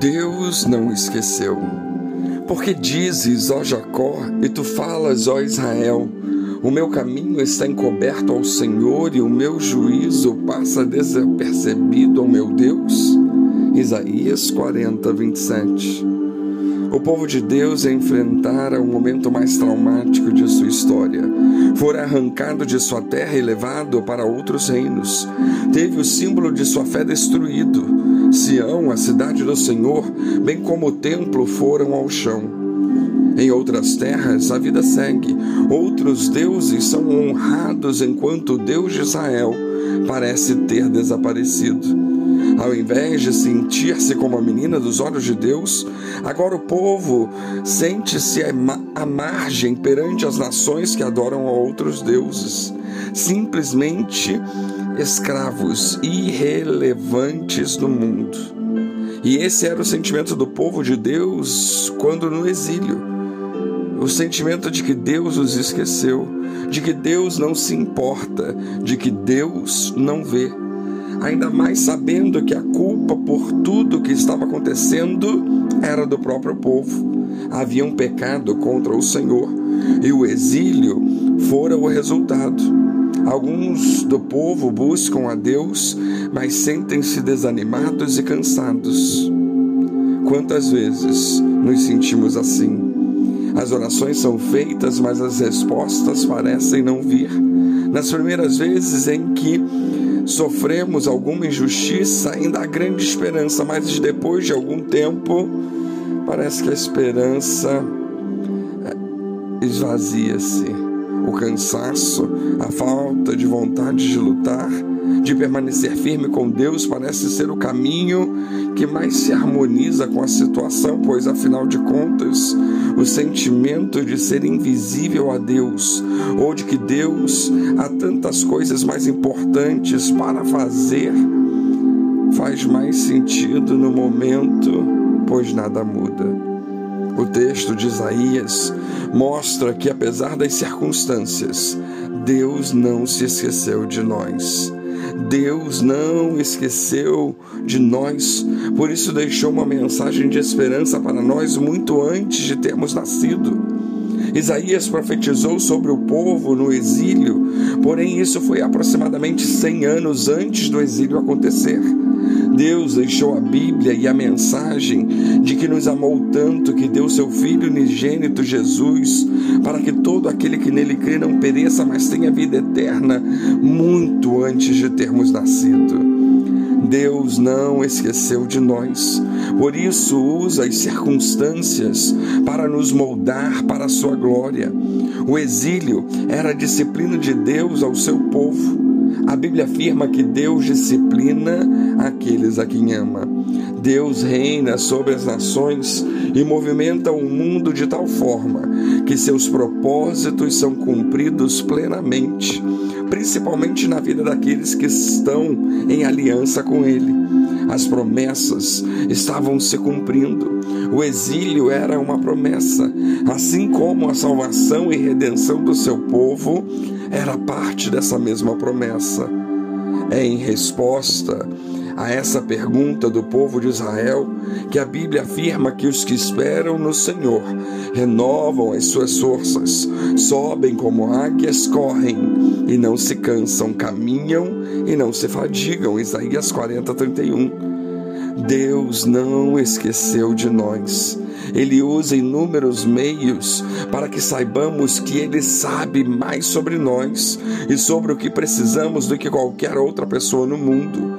Deus não esqueceu. Porque dizes, ó Jacó, e tu falas, ó Israel, o meu caminho está encoberto ao Senhor e o meu juízo passa desapercebido ao meu Deus? Isaías 40, 27. O povo de Deus enfrentara o momento mais traumático de sua história. Fora arrancado de sua terra e levado para outros reinos. Teve o símbolo de sua fé destruído. Sião, a cidade do Senhor, bem como o templo, foram ao chão. Em outras terras, a vida segue. Outros deuses são honrados enquanto o Deus de Israel parece ter desaparecido. Ao invés de sentir-se como a menina dos olhos de Deus, agora o povo sente-se à margem perante as nações que adoram a outros deuses, simplesmente escravos irrelevantes no mundo. E esse era o sentimento do povo de Deus quando no exílio. O sentimento de que Deus os esqueceu, de que Deus não se importa, de que Deus não vê ainda mais sabendo que a culpa por tudo que estava acontecendo era do próprio povo. Havia um pecado contra o Senhor e o exílio fora o resultado. Alguns do povo buscam a Deus, mas sentem-se desanimados e cansados. Quantas vezes nos sentimos assim? As orações são feitas, mas as respostas parecem não vir. Nas primeiras vezes em que sofremos alguma injustiça, ainda há grande esperança, mas depois de algum tempo, parece que a esperança esvazia-se. O cansaço, a falta de vontade de lutar, de permanecer firme com Deus parece ser o caminho que mais se harmoniza com a situação, pois afinal de contas, o sentimento de ser invisível a Deus ou de que Deus há tantas coisas mais importantes para fazer faz mais sentido no momento, pois nada muda. O texto de Isaías mostra que, apesar das circunstâncias, Deus não se esqueceu de nós. Deus não esqueceu de nós, por isso deixou uma mensagem de esperança para nós muito antes de termos nascido. Isaías profetizou sobre o povo no exílio, porém isso foi aproximadamente 100 anos antes do exílio acontecer. Deus deixou a Bíblia e a mensagem de que nos amou tanto que deu seu Filho unigênito Jesus, para que todo aquele que nele crê não pereça, mas tenha vida eterna, muito antes de termos nascido. Deus não esqueceu de nós, por isso usa as circunstâncias para nos moldar para a sua glória. O exílio era a disciplina de Deus ao seu povo. A Bíblia afirma que Deus disciplina aqueles a quem ama. Deus reina sobre as nações e movimenta o mundo de tal forma que seus propósitos são cumpridos plenamente, principalmente na vida daqueles que estão em aliança com Ele. As promessas estavam se cumprindo. O exílio era uma promessa, assim como a salvação e redenção do seu povo era parte dessa mesma promessa. É em resposta a essa pergunta do povo de Israel que a Bíblia afirma que os que esperam no Senhor renovam as suas forças, sobem como águias, correm e não se cansam, caminham e não se fadigam. Isaías 40, 31. Deus não esqueceu de nós. Ele usa inúmeros meios para que saibamos que Ele sabe mais sobre nós e sobre o que precisamos do que qualquer outra pessoa no mundo.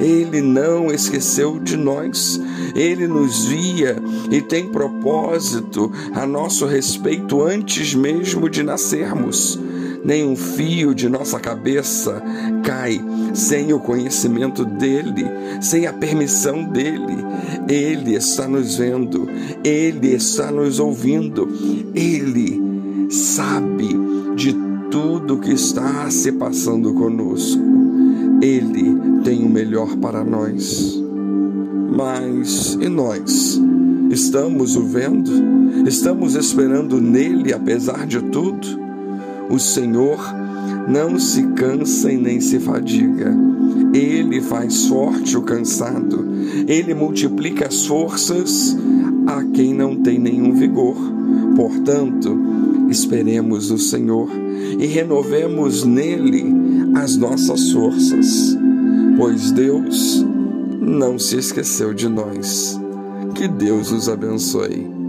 Ele não esqueceu de nós, ele nos via e tem propósito a nosso respeito antes mesmo de nascermos nem um fio de nossa cabeça cai sem o conhecimento dele, sem a permissão dele. Ele está nos vendo, ele está nos ouvindo, ele sabe de tudo que está se passando conosco. Ele tem o melhor para nós. Mas e nós? Estamos o vendo? Estamos esperando nele apesar de tudo? O Senhor não se cansa e nem se fadiga. Ele faz forte o cansado, ele multiplica as forças a quem não tem nenhum vigor. Portanto, esperemos o Senhor e renovemos nele as nossas forças, pois Deus não se esqueceu de nós. Que Deus os abençoe.